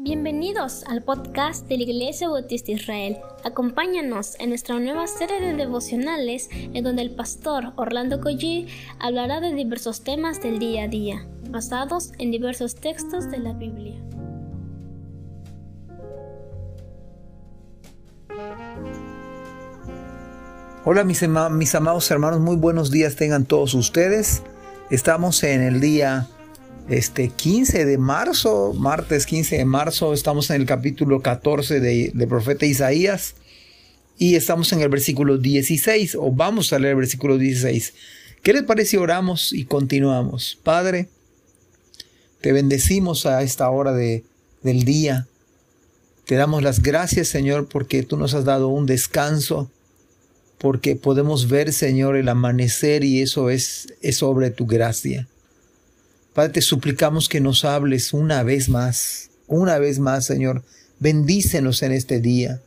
Bienvenidos al podcast de la Iglesia Bautista Israel. Acompáñanos en nuestra nueva serie de devocionales en donde el pastor Orlando Collie hablará de diversos temas del día a día, basados en diversos textos de la Biblia. Hola mis, amados hermanos, muy buenos días tengan todos ustedes. Estamos en el día este 15 de marzo, martes 15 de marzo, estamos en el capítulo 14 de, profeta Isaías y estamos en el versículo 16 o vamos a leer el versículo 16. ¿Qué les parece oramos y continuamos? Padre, te bendecimos a esta hora de, del día. Te damos las gracias, Señor, porque tú nos has dado un descanso, porque podemos ver, Señor, el amanecer y eso es, es sobre tu gracia. Padre, te suplicamos que nos hables una vez más, una vez más, Señor. Bendícenos en este día.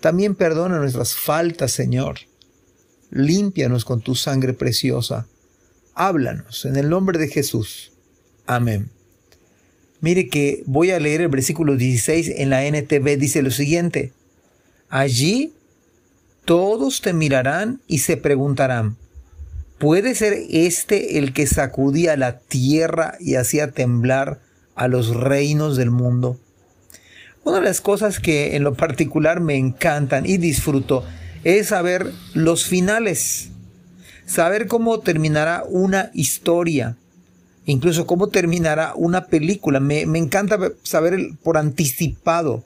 También perdona nuestras faltas, Señor. Límpianos con tu sangre preciosa. Háblanos en el nombre de Jesús. Amén. Mire que voy a leer el versículo 16 en la NTV. Dice lo siguiente. Allí todos te mirarán y se preguntarán, ¿Puede ser este el que sacudía la tierra y hacía temblar a los reinos del mundo? Una de las cosas que en lo particular me encantan y disfruto es saber los finales, saber cómo terminará una historia, incluso cómo terminará una película. Me, encanta saber por anticipado.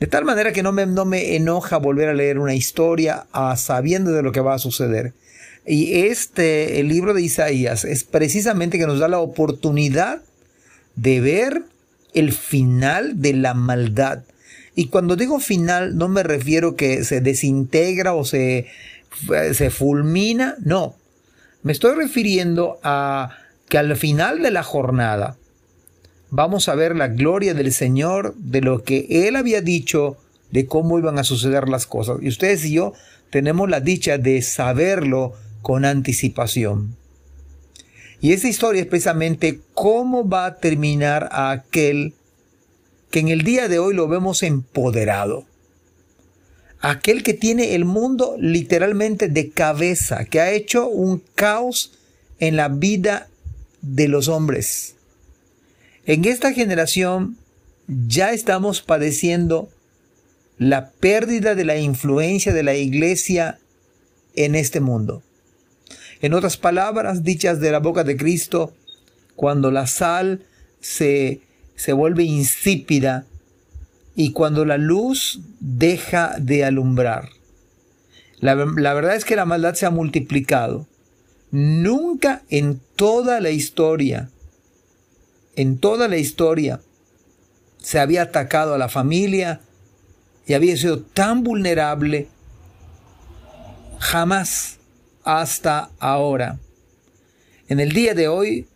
De tal manera que no me, no me enoja volver a leer una historia a sabiendo de lo que va a suceder. Y este, el libro de Isaías, es precisamente que nos da la oportunidad de ver el final de la maldad. Y cuando digo final, no me refiero que se desintegra o se, se fulmina, no. Me estoy refiriendo a que al final de la jornada vamos a ver la gloria del Señor, de lo que Él había dicho, de cómo iban a suceder las cosas. Y ustedes y yo tenemos la dicha de saberlo con anticipación. Y esa historia es precisamente cómo va a terminar a aquel que en el día de hoy lo vemos empoderado. Aquel que tiene el mundo literalmente de cabeza, que ha hecho un caos en la vida de los hombres. En esta generación ya estamos padeciendo la pérdida de la influencia de la iglesia en este mundo. En otras palabras, dichas de la boca de Cristo, cuando la sal se, se vuelve insípida y cuando la luz deja de alumbrar. La, la verdad es que la maldad se ha multiplicado. Nunca en toda la historia, en toda la historia, se había atacado a la familia y había sido tan vulnerable. Jamás hasta ahora. En el día de hoy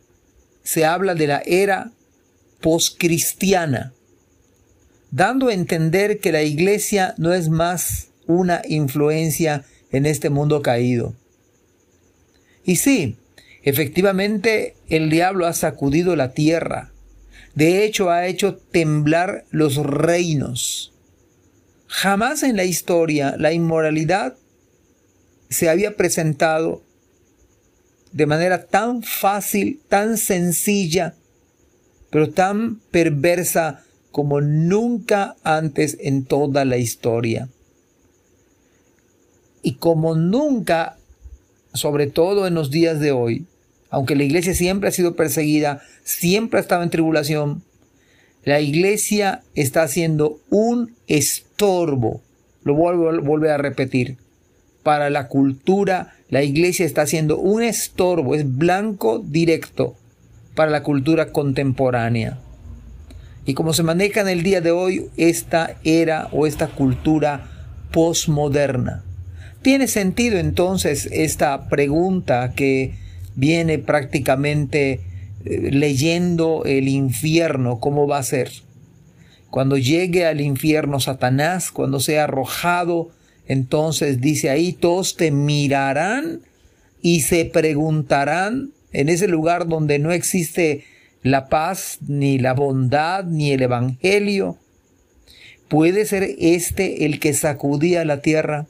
se habla de la era poscristiana, dando a entender que la iglesia no es más una influencia en este mundo caído. Y sí, efectivamente el diablo ha sacudido la tierra, de hecho ha hecho temblar los reinos. Jamás en la historia la inmoralidad se había presentado de manera tan fácil, tan sencilla, pero tan perversa como nunca antes en toda la historia. Y como nunca, sobre todo en los días de hoy, aunque la iglesia siempre ha sido perseguida, siempre ha estado en tribulación, la iglesia está haciendo un estorbo. Lo vuelvo, a repetir para la cultura, la iglesia está haciendo un estorbo, es blanco directo para la cultura contemporánea. Y como se maneja en el día de hoy esta era o esta cultura posmoderna. Tiene sentido entonces esta pregunta que viene prácticamente eh, leyendo el infierno, cómo va a ser. Cuando llegue al infierno Satanás, cuando sea arrojado entonces dice ahí, todos te mirarán y se preguntarán en ese lugar donde no existe la paz, ni la bondad, ni el Evangelio. ¿Puede ser este el que sacudía la tierra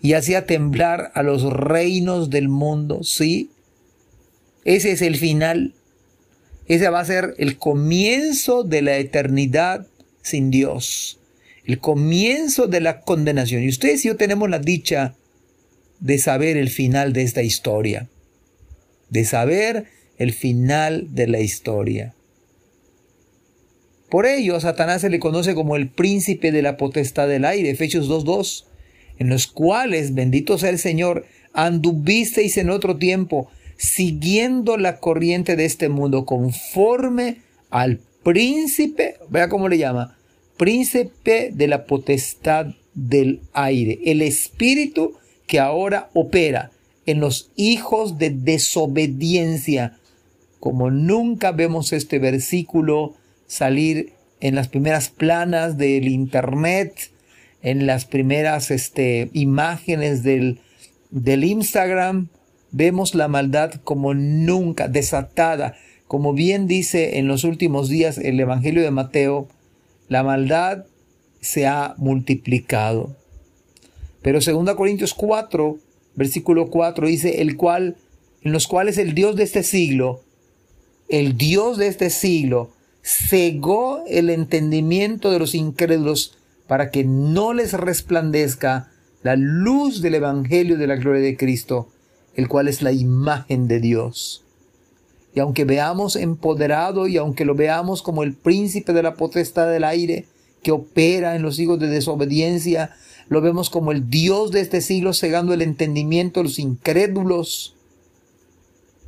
y hacía temblar a los reinos del mundo? Sí. Ese es el final. Ese va a ser el comienzo de la eternidad sin Dios. El comienzo de la condenación. Y ustedes y yo tenemos la dicha de saber el final de esta historia. De saber el final de la historia. Por ello, Satanás se le conoce como el príncipe de la potestad del aire, Efesios 2.2, en los cuales, bendito sea el Señor, anduvisteis en otro tiempo, siguiendo la corriente de este mundo, conforme al príncipe, vea cómo le llama, príncipe de la potestad del aire, el espíritu que ahora opera en los hijos de desobediencia, como nunca vemos este versículo salir en las primeras planas del internet, en las primeras este, imágenes del, del Instagram, vemos la maldad como nunca desatada. Como bien dice en los últimos días el Evangelio de Mateo, la maldad se ha multiplicado. Pero 2 Corintios 4, versículo 4 dice, el cual, en los cuales el Dios de este siglo, el Dios de este siglo, cegó el entendimiento de los incrédulos para que no les resplandezca la luz del Evangelio de la gloria de Cristo, el cual es la imagen de Dios. Y aunque veamos empoderado y aunque lo veamos como el príncipe de la potestad del aire que opera en los hijos de desobediencia, lo vemos como el Dios de este siglo cegando el entendimiento de los incrédulos.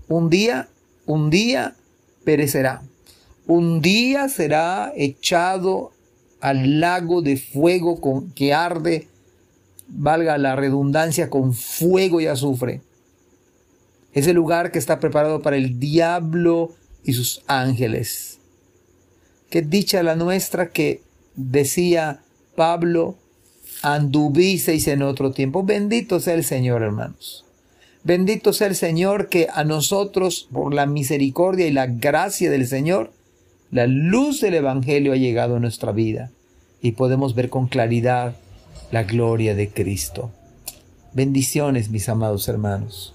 Un día, un día perecerá. Un día será echado al lago de fuego con, que arde, valga la redundancia, con fuego y azufre. Ese lugar que está preparado para el diablo y sus ángeles. Qué dicha la nuestra que decía Pablo, anduvisteis en otro tiempo. Bendito sea el Señor, hermanos. Bendito sea el Señor que a nosotros, por la misericordia y la gracia del Señor, la luz del Evangelio ha llegado a nuestra vida y podemos ver con claridad la gloria de Cristo. Bendiciones, mis amados hermanos.